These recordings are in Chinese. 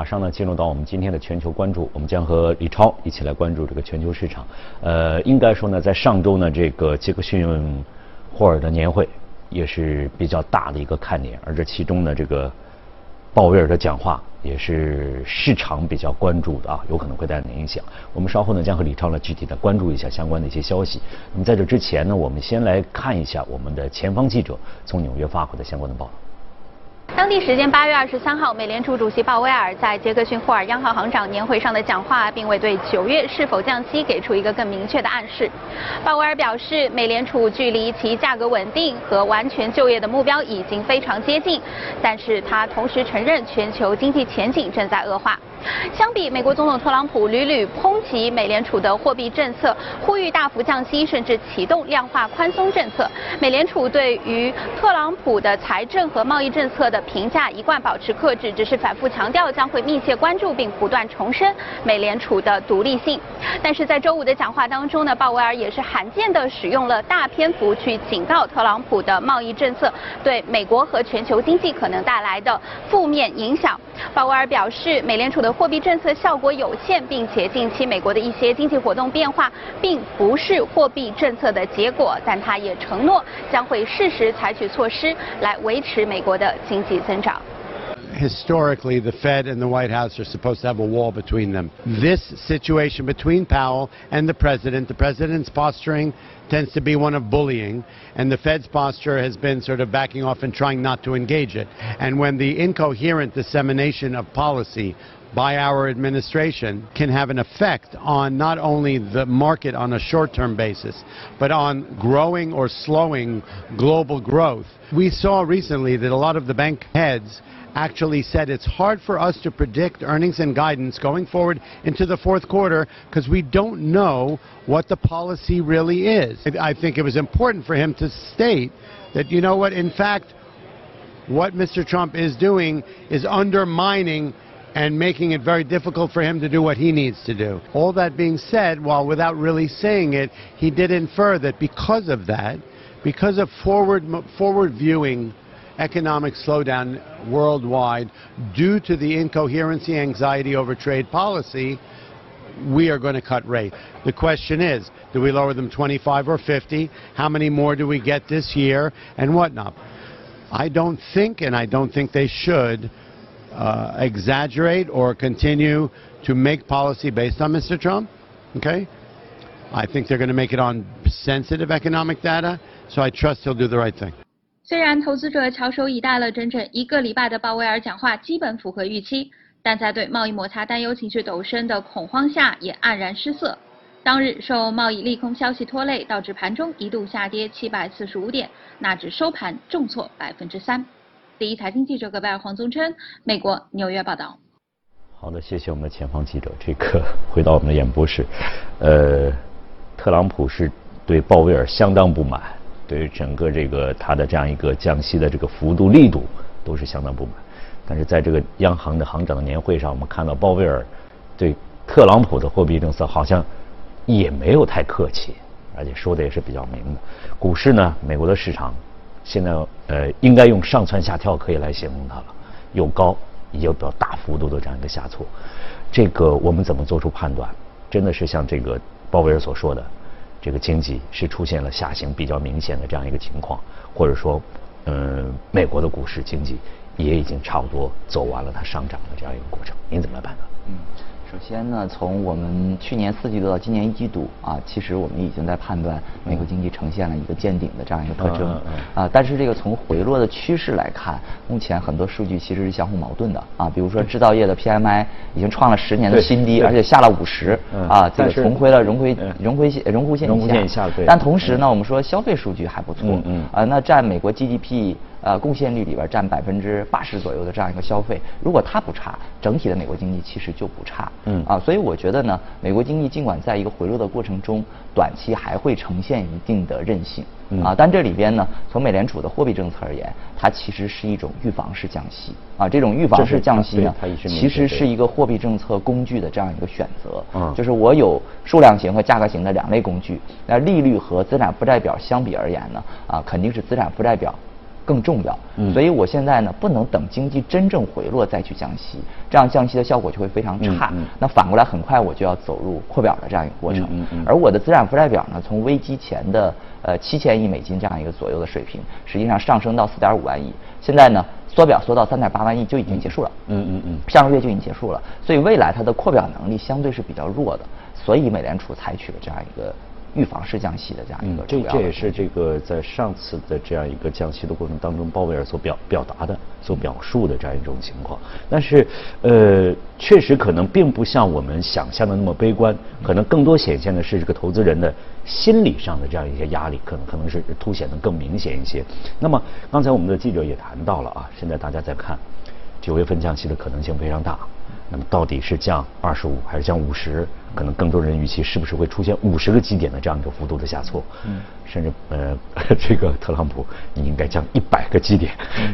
马上呢，进入到我们今天的全球关注，我们将和李超一起来关注这个全球市场。呃，应该说呢，在上周呢，这个杰克逊霍尔的年会也是比较大的一个看点，而这其中呢，这个鲍威尔的讲话也是市场比较关注的啊，有可能会带来影响。我们稍后呢，将和李超呢具体的关注一下相关的一些消息。那么在这之前呢，我们先来看一下我们的前方记者从纽约发回的相关的报道。当地时间八月二十三号，美联储主席鲍威尔在杰克逊霍尔央行行长年会上的讲话，并未对九月是否降息给出一个更明确的暗示。鲍威尔表示，美联储距离其价格稳定和完全就业的目标已经非常接近，但是他同时承认全球经济前景正在恶化。相比美国总统特朗普屡屡抨击美联储的货币政策，呼吁大幅降息，甚至启动量化宽松政策，美联储对于特朗普的财政和贸易政策的评价一贯保持克制，只是反复强调将会密切关注并不断重申美联储的独立性。但是在周五的讲话当中呢，鲍威尔也是罕见的使用了大篇幅去警告特朗普的贸易政策对美国和全球经济可能带来的负面影响。鲍威尔表示，美联储的货币政策效果有限，并且近期美国的一些经济活动变化并不是货币政策的结果，但他也承诺将会适时采取措施来维持美国的经济增长。historically, the Fed and the White House are supposed to have a wall between them. This situation between Powell and the president, the president's posturing tends to be one of bullying, and the Fed's posture has been sort of backing off and trying not to engage it. And when the incoherent dissemination of policy by our administration can have an effect on not only the market on a short-term basis, but on growing or slowing global growth. We saw recently that a lot of the bank heads actually said it's hard for us to predict earnings and guidance going forward into the fourth quarter because we don't know what the policy really is. I think it was important for him to state that, you know what, in fact, what Mr. Trump is doing is undermining and making it very difficult for him to do what he needs to do. All that being said, while without really saying it, he did infer that because of that, because of forward, forward viewing economic slowdown worldwide due to the incoherency, anxiety over trade policy, we are going to cut rates. The question is, do we lower them 25 or 50? How many more do we get this year? And whatnot. I don't think, and I don't think they should, exaggerate or continue to make policy based on Mr. Trump. Okay? I think they're going to make it on sensitive economic data, so I trust he'll do the right thing. 虽然投资者翘首以待了整整一个礼拜的鲍威尔讲话基本符合预期，但在对贸易摩擦担忧情绪陡升的恐慌下，也黯然失色。当日受贸易利空消息拖累，导致盘中一度下跌七百四十五点，纳指收盘重挫百分之三。第一财经记者葛贝尔、黄宗琛，美国纽约报道。好的，谢谢我们的前方记者。这个回到我们的演播室，呃，特朗普是对鲍威尔相当不满。对于整个这个他的这样一个降息的这个幅度力度都是相当不满，但是在这个央行的行长的年会上，我们看到鲍威尔对特朗普的货币政策好像也没有太客气，而且说的也是比较明的。股市呢，美国的市场现在呃应该用上蹿下跳可以来形容它了，又高也有比较大幅度的这样一个下挫。这个我们怎么做出判断？真的是像这个鲍威尔所说的？这个经济是出现了下行比较明显的这样一个情况，或者说，嗯，美国的股市经济也已经差不多走完了它上涨的这样一个过程，您怎么来判断？嗯。首先呢，从我们去年四季度到今年一季度啊，其实我们已经在判断美国经济呈现了一个见顶的这样一个特征啊。但是这个从回落的趋势来看，目前很多数据其实是相互矛盾的啊。比如说制造业的 PMI 已经创了十年的新低，而且下了五十啊，这个重回了荣回荣回线荣枯线以下。但同时呢，我们说消费数据还不错啊，那占美国 GDP。呃，贡献率里边占百分之八十左右的这样一个消费，如果它不差，整体的美国经济其实就不差。嗯啊，所以我觉得呢，美国经济尽管在一个回落的过程中，短期还会呈现一定的韧性。嗯啊，但这里边呢，从美联储的货币政策而言，它其实是一种预防式降息。啊，这种预防式降息呢，其实是一个货币政策工具的这样一个选择。嗯，就是我有数量型和价格型的两类工具。那利率和资产负债表相比而言呢，啊，肯定是资产负债表。更重要。嗯，所以我现在呢不能等经济真正回落再去降息，这样降息的效果就会非常差。嗯，那反过来很快我就要走入扩表的这样一个过程。嗯嗯，而我的资产负债表呢，从危机前的呃七千亿美金这样一个左右的水平，实际上上升到四点五万亿，现在呢缩表缩到三点八万亿就已经结束了。嗯嗯嗯，上个月就已经结束了，所以未来它的扩表能力相对是比较弱的，所以美联储采取了这样一个。预防式降息的这样一个这这也是这个在上次的这样一个降息的过程当中，鲍威尔所表表达的、所表述的这样一种情况。但是，呃，确实可能并不像我们想象的那么悲观，可能更多显现的是这个投资人的心理上的这样一些压力，可能可能是凸显的更明显一些。那么，刚才我们的记者也谈到了啊，现在大家在看九月份降息的可能性非常大。那么到底是降二十五还是降五十？可能更多人预期是不是会出现五十个基点的这样一个幅度的下挫？嗯，甚至呃，这个特朗普你应该降一百个基点。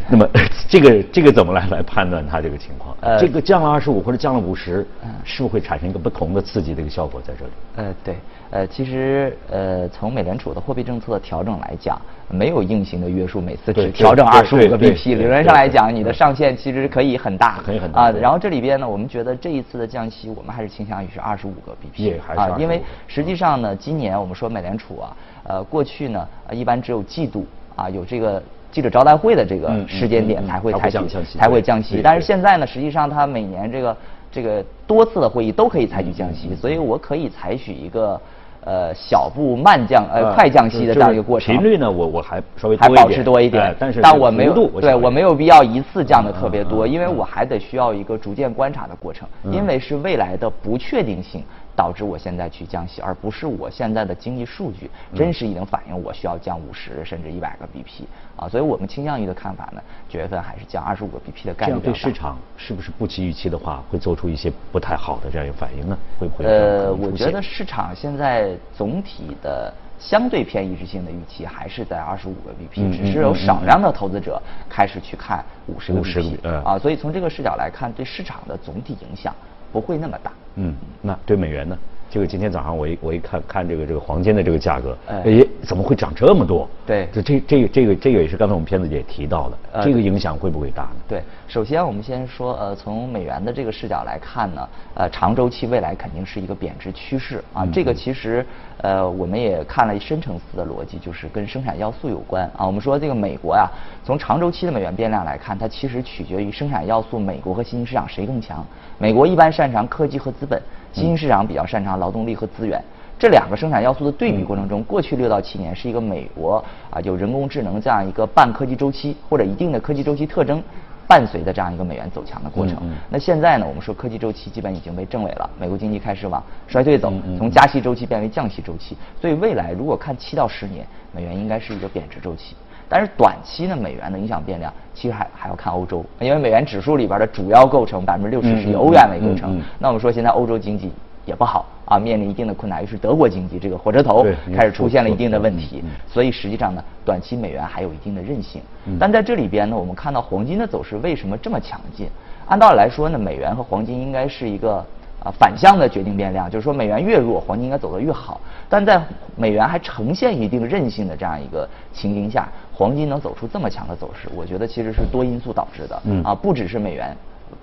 那么 这个这个怎么来来判断它这个情况？呃，这个降了二十五或者降了五十，是不是会产生一个不同的刺激的一个效果在这里？呃，对，呃，其实呃，从美联储的货币政策的调整来讲。没有硬性的约束，每次只调整二十五个 BP。理论上来讲，你的上限其实可以很大，可以很大啊。然后这里边呢，我们觉得这一次的降息，我们还是倾向于是二十五个 BP 啊，因为实际上呢，今年我们说美联储啊，呃，过去呢，一般只有季度啊有这个记者招待会的这个时间点才会采取才会降息，但是现在呢，实际上它每年这个这个多次的会议都可以采取降息，所以我可以采取一个。呃，小步慢降，呃，快降息的这样一个过程。频率呢，我我还稍微还保持多一点，但是但我没有，对我没有必要一次降的特别多，因为我还得需要一个逐渐观察的过程，因为是未来的不确定性。导致我现在去降息，而不是我现在的经济数据真实已经反映我需要降五十甚至一百个 BP 啊，所以我们倾向于的看法呢，九月份还是降二十五个 BP 的概率。这样对市场是不是不及预期的话，会做出一些不太好的这样一个反应呢？会不会？呃，我觉得市场现在总体的相对偏一致性的预期还是在二十五个 BP，只是有少量的投资者开始去看五十个 BP 啊，所以从这个视角来看，对市场的总体影响。不会那么大。嗯，那对美元呢？这个今天早上我一我一看看这个这个黄金的这个价格，哎，怎么会涨这么多？对，这这这个这个这个也是刚才我们片子也提到的，这个影响会不会大呢？对，首先我们先说，呃，从美元的这个视角来看呢，呃，长周期未来肯定是一个贬值趋势啊。这个其实，呃，我们也看了深层次的逻辑，就是跟生产要素有关啊。我们说这个美国呀，从长周期的美元变量来看，它其实取决于生产要素，美国和新兴市场谁更强。美国一般擅长科技和资本。新兴市场比较擅长劳动力和资源，这两个生产要素的对比过程中，过去六到七年是一个美国啊就人工智能这样一个半科技周期或者一定的科技周期特征伴随的这样一个美元走强的过程。那现在呢，我们说科技周期基本已经被证伪了，美国经济开始往衰退走，从加息周期变为降息周期，所以未来如果看七到十年，美元应该是一个贬值周期。但是短期呢，美元的影响变量其实还还要看欧洲，因为美元指数里边的主要构成百分之六十是以欧元为构成。那我们说现在欧洲经济也不好啊，面临一定的困难，于是德国经济这个火车头开始出现了一定的问题。所以实际上呢，短期美元还有一定的韧性。但在这里边呢，我们看到黄金的走势为什么这么强劲？按道理来说呢，美元和黄金应该是一个。啊，反向的决定变量，就是说美元越弱，黄金应该走得越好。但在美元还呈现一定韧性的这样一个情形下，黄金能走出这么强的走势，我觉得其实是多因素导致的。嗯，啊，不只是美元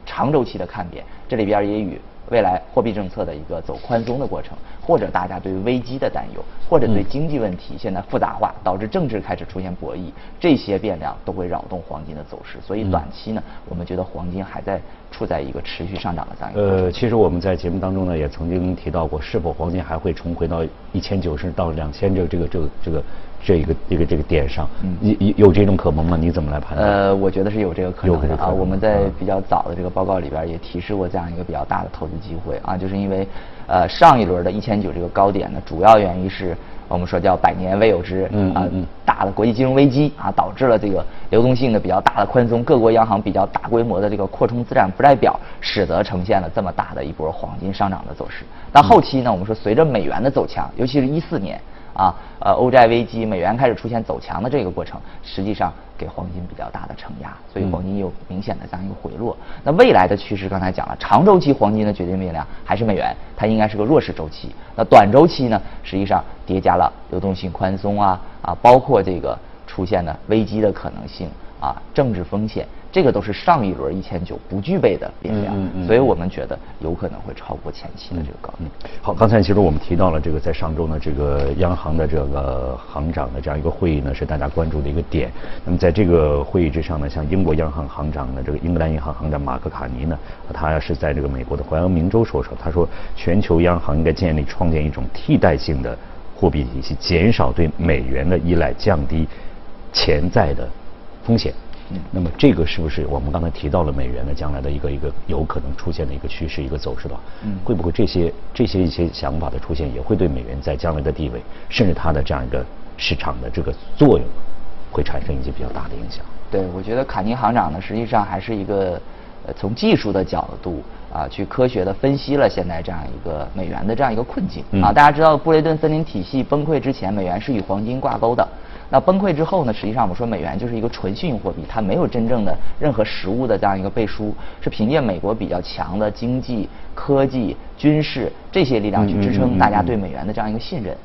长周期的看点，这里边也与。未来货币政策的一个走宽松的过程，或者大家对危机的担忧，或者对经济问题现在复杂化导致政治开始出现博弈，这些变量都会扰动黄金的走势。所以短期呢，我们觉得黄金还在处在一个持续上涨的这样一个。呃，其实我们在节目当中呢，也曾经提到过，是否黄金还会重回到一千九甚至到两千这个这个这个这个。这一个一个这个点上，有有有这种可能吗？你怎么来判断？呃，我觉得是有这个可能的啊。我们在比较早的这个报告里边也提示过这样一个比较大的投资机会啊，就是因为呃上一轮的一千九这个高点呢，主要原因是我们说叫百年未有之啊大的国际金融危机啊，导致了这个流动性的比较大的宽松，各国央行比较大规模的这个扩充资产负债表，使得呈现了这么大的一波黄金上涨的走势。但后期呢，我们说随着美元的走强，尤其是一四年。啊，呃，欧债危机，美元开始出现走强的这个过程，实际上给黄金比较大的承压，所以黄金有明显的这样一个回落。那未来的趋势，刚才讲了，长周期黄金的决定变量还是美元，它应该是个弱势周期。那短周期呢，实际上叠加了流动性宽松啊，啊，包括这个。出现的危机的可能性啊，政治风险。这个都是上一轮一千九不具备的变量，所以我们觉得有可能会超过前期的这个高点。好，刚才其实我们提到了这个在上周呢，这个央行的这个行长的这样一个会议呢，是大家关注的一个点。那么在这个会议之上呢，像英国央行行长呢，这个英格兰银行行长马克卡尼呢，他是在这个美国的怀俄明州说说，他说全球央行应该建立创建一种替代性的货币体系，减少对美元的依赖，降低潜在的风险。那么这个是不是我们刚才提到了美元的将来的一个一个有可能出现的一个趋势一个走势的话，会不会这些这些一些想法的出现也会对美元在将来的地位，甚至它的这样一个市场的这个作用，会产生一些比较大的影响？对，我觉得卡尼行长呢，实际上还是一个呃从技术的角度啊，去科学的分析了现在这样一个美元的这样一个困境啊。大家知道布雷顿森林体系崩溃之前，美元是与黄金挂钩的。那崩溃之后呢？实际上我们说美元就是一个纯信用货币，它没有真正的任何实物的这样一个背书，是凭借美国比较强的经济、科技、军事这些力量去支撑大家对美元的这样一个信任。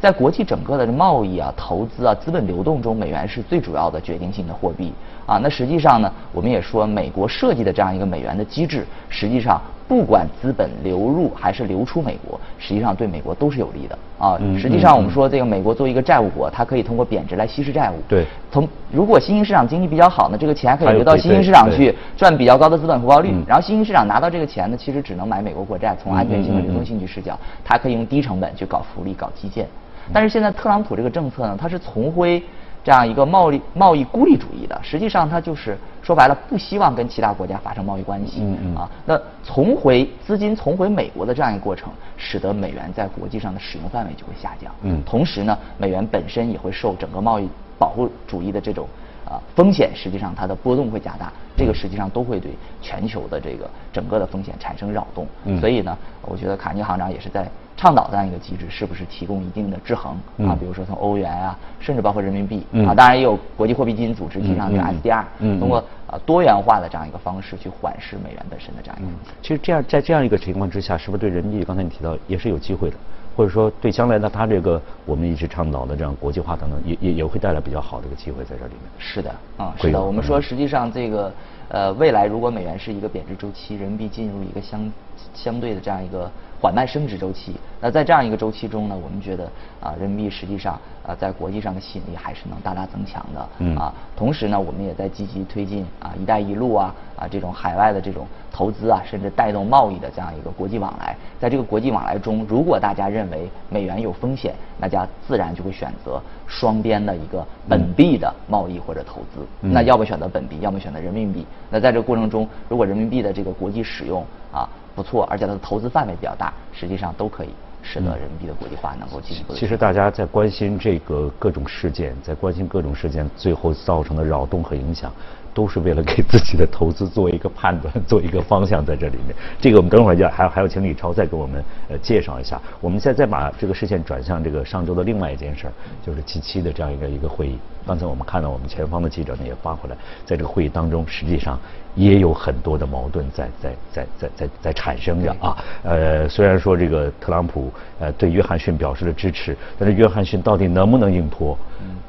在国际整个的贸易啊、投资啊、资本流动中，美元是最主要的决定性的货币啊。那实际上呢，我们也说美国设计的这样一个美元的机制，实际上。不管资本流入还是流出美国，实际上对美国都是有利的啊。实际上，我们说这个美国作为一个债务国，它可以通过贬值来稀释债务。对。从如果新兴市场经济比较好呢，这个钱可以流到新兴市场去赚比较高的资本回报率。然后新兴市场拿到这个钱呢，其实只能买美国国债。从安全性和流动性去视角，它可以用低成本去搞福利、搞基建。但是现在特朗普这个政策呢，它是重回。这样一个贸易贸易孤立主义的，实际上它就是说白了，不希望跟其他国家发生贸易关系啊。那重回资金重回美国的这样一个过程，使得美元在国际上的使用范围就会下降。嗯，同时呢，美元本身也会受整个贸易保护主义的这种啊风险，实际上它的波动会加大。这个实际上都会对全球的这个整个的风险产生扰动。嗯，所以呢，我觉得卡尼行长也是在。倡导这样一个机制，是不是提供一定的制衡啊？比如说从欧元啊，甚至包括人民币啊，当然也有国际货币基金组织提倡这个 SDR，通过啊多元化的这样一个方式去缓释美元本身的这样一个。其实这样在这样一个情况之下，是不是对人民币刚才你提到也是有机会的，或者说对将来的它这个我们一直倡导的这样国际化等等，也也也会带来比较好的一个机会在这里面。是的，啊，是的。我们说实际上这个呃未来如果美元是一个贬值周期，人民币进入一个相相对的这样一个。缓慢升值周期，那在这样一个周期中呢，我们觉得啊，人民币实际上啊，在国际上的吸引力还是能大大增强的。嗯啊，同时呢，我们也在积极推进啊“一带一路”啊啊这种海外的这种投资啊，甚至带动贸易的这样一个国际往来。在这个国际往来中，如果大家认为美元有风险，大家自然就会选择双边的一个本币的贸易或者投资。那要么选择本币，要么选择人民币。那在这个过程中，如果人民币的这个国际使用啊。不错，而且它的投资范围比较大，实际上都可以使得人民币的国际化能够进一步。其实大家在关心这个各种事件，在关心各种事件最后造成的扰动和影响。都是为了给自己的投资做一个判断，做一个方向在这里面。这个我们等会儿要还还要请李超再给我们呃介绍一下。我们现在再把这个视线转向这个上周的另外一件事儿，就是 G7 的这样一个一个会议。刚才我们看到我们前方的记者呢也发回来，在这个会议当中，实际上也有很多的矛盾在在在在在在产生着啊。呃，虽然说这个特朗普呃对约翰逊表示了支持，但是约翰逊到底能不能硬拖？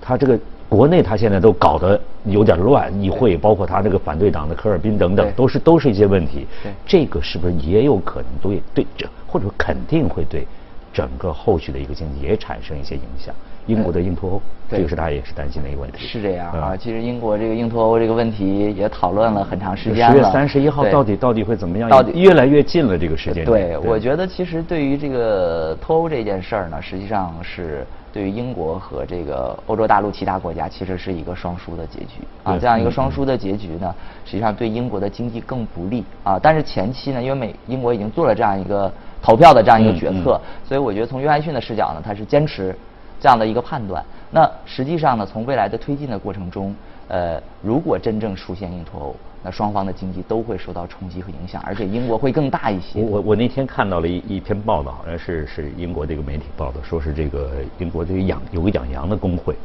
他这个。国内他现在都搞得有点乱，议会包括他这个反对党的科尔宾等等，都是都是一些问题。这个是不是也有可能对对这，或者肯定会对整个后续的一个经济也产生一些影响？英国的硬脱欧，这个是大家也是担心的一个问题。是这样啊，其实英国这个硬脱欧这个问题也讨论了很长时间了。十月三十一号到底到底会怎么样？到底越来越近了这个时间。对，我觉得其实对于这个脱欧这件事儿呢，实际上是。对于英国和这个欧洲大陆其他国家，其实是一个双输的结局啊。这样一个双输的结局呢，实际上对英国的经济更不利啊。但是前期呢，因为美英国已经做了这样一个投票的这样一个决策，所以我觉得从约翰逊的视角呢，他是坚持这样的一个判断。那实际上呢，从未来的推进的过程中，呃，如果真正出现硬脱欧。那双方的经济都会受到冲击和影响，而且英国会更大一些。我我那天看到了一一篇报道，好像是是英国这个媒体报道，说是这个英国这个养有个养羊的工会，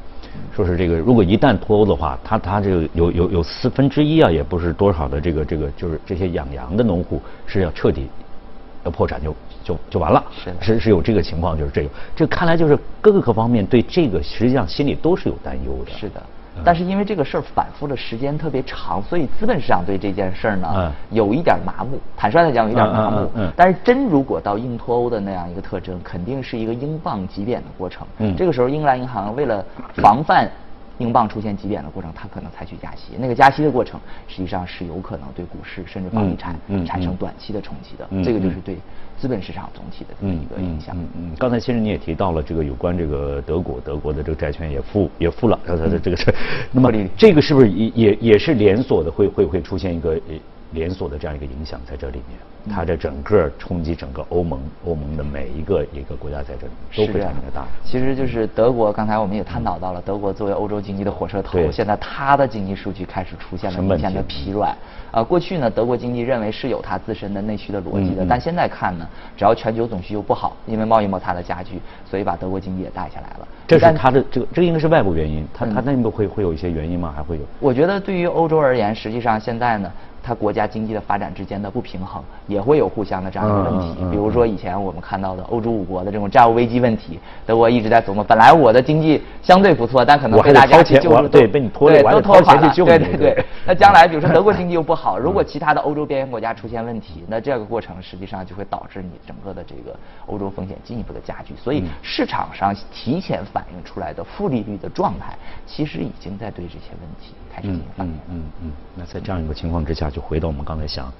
说是这个如果一旦脱欧的话，他他这个有有有四分之一啊，也不是多少的这个这个就是这些养羊的农户是要彻底要破产就就就完了，是是是有这个情况，就是这个，这看来就是各个方面对这个实际上心里都是有担忧的。是的。但是因为这个事儿反复的时间特别长，所以资本市场对这件事儿呢，有一点麻木。坦率的讲，有一点麻木。嗯但是真如果到硬脱欧的那样一个特征，肯定是一个英镑急贬的过程。这个时候，英格兰银行为了防范。英镑出现极点的过程，它可能采取加息。那个加息的过程，实际上是有可能对股市甚至房地产产生短期的冲击的。这个就是对资本市场总体的这么一个影响。嗯嗯。刚才其实你也提到了这个有关这个德国，德国的这个债券也付也付了，它的这个是。那么这个是不是也也也是连锁的？会会会出现一个连锁的这样一个影响在这里面？它的整个冲击整个欧盟，欧盟的每一个一个国家在这里都非常的大。其实就是德国，刚才我们也探讨到了，德国作为欧洲经济的火车头，现在它的经济数据开始出现了明显的疲软。啊，过去呢，德国经济认为是有它自身的内需的逻辑的，但现在看呢，只要全球总需求不好，因为贸易摩擦的加剧，所以把德国经济也带下来了。这是它的这个，这个应该是外部原因，它它内部会会有一些原因吗？还会有？我觉得对于欧洲而言，实际上现在呢。它国家经济的发展之间的不平衡，也会有互相的这样的问题。比如说以前我们看到的欧洲五国的这种债务危机问题，德国一直在琢磨。本来我的经济相对不错，但可能被大家去救助，对，被你拖对，都拖垮了。对对对。那将来比如说德国经济又不好，如果其他的欧洲边缘国家出现问题，那这个过程实际上就会导致你整个的这个欧洲风险进一步的加剧。所以市场上提前反映出来的负利率的状态，其实已经在对这些问题。嗯嗯嗯嗯，那在这样一个情况之下，就回到我们刚才想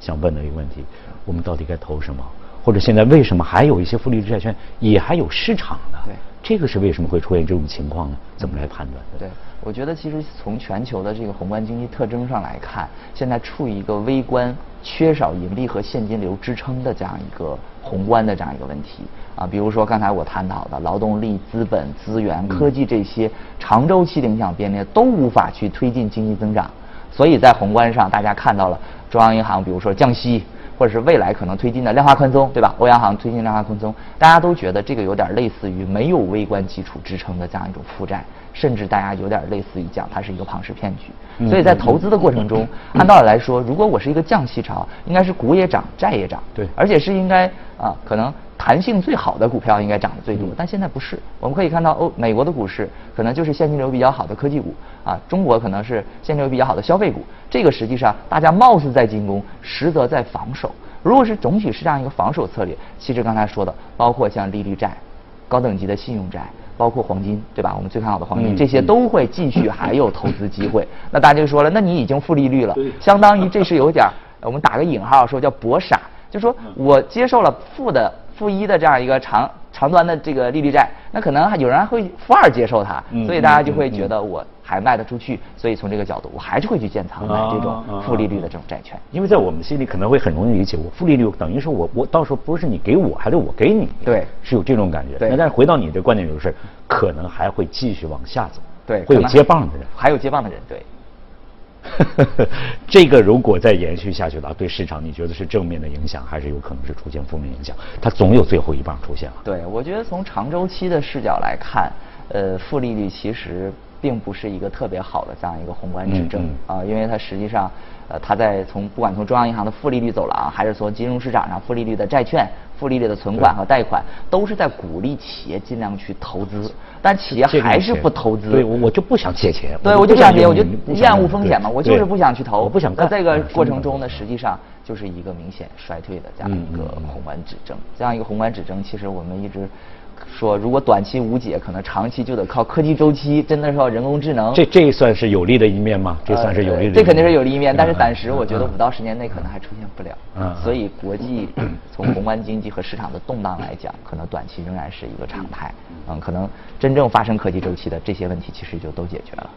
想问的一个问题：我们到底该投什么？或者现在为什么还有一些负利率债券也还有市场呢？对，这个是为什么会出现这种情况呢？怎么来判断？对，我觉得其实从全球的这个宏观经济特征上来看，现在处于一个微观、缺少盈利和现金流支撑的这样一个宏观的这样一个问题。啊，比如说刚才我探讨的劳动力、资本、资源、科技这些长周期的影响变列都无法去推进经济增长，所以在宏观上，大家看到了中央银行，比如说降息，或者是未来可能推进的量化宽松，对吧？欧央行推进量化宽松，大家都觉得这个有点类似于没有微观基础支撑的这样一种负债，甚至大家有点类似于讲它是一个庞氏骗局。所以在投资的过程中，按道理来说，如果我是一个降息潮，应该是股也涨，债也涨，对，而且是应该啊，可能。弹性最好的股票应该涨得最多，但现在不是。我们可以看到，欧美国的股市可能就是现金流比较好的科技股啊，中国可能是现金流比较好的消费股。这个实际上大家貌似在进攻，实则在防守。如果是总体是这样一个防守策略，其实刚才说的，包括像利率债、高等级的信用债，包括黄金，对吧？我们最看好的黄金，这些都会继续还有投资机会。那大家就说了，那你已经负利率了，相当于这是有点我们打个引号说叫博傻，就说我接受了负的。负一的这样一个长长端的这个利率债，那可能还有人还会负二接受它，所以大家就会觉得我还卖得出去，所以从这个角度，我还是会去建仓买这种负利率的这种债券。因为在我们心里可能会很容易理解，我负利率等于说我我到时候不是你给我，还是我给你，对，是有这种感觉。那但是回到你的观点就是，可能还会继续往下走，对，会有接棒的人，还有接棒的人，对。这个如果再延续下去的话，对市场你觉得是正面的影响，还是有可能是出现负面影响？它总有最后一棒出现了。对，我觉得从长周期的视角来看，呃，负利率其实并不是一个特别好的这样一个宏观指证啊，因为它实际上。呃，它在从不管从中央银行的负利率走廊，还是从金融市场上负利率的债券、负利率的存款和贷款，都是在鼓励企业尽量去投资，但企业还是不投资。对，我我就不想借钱。对，我就不想借，我就厌恶风险嘛，我就是不想去投。我不想干。在这个过程中呢，实际上就是一个明显衰退的这样一个宏观指征。这样一个宏观指证，其实我们一直。说如果短期无解，可能长期就得靠科技周期，真的是靠人工智能。这这算是有利的一面吗？这算是有利的。这肯定是有利一面，但是暂时我觉得五到十年内可能还出现不了。嗯。所以国际从宏观经济和市场的动荡来讲，可能短期仍然是一个常态。嗯。可能真正发生科技周期的这些问题，其实就都解决了。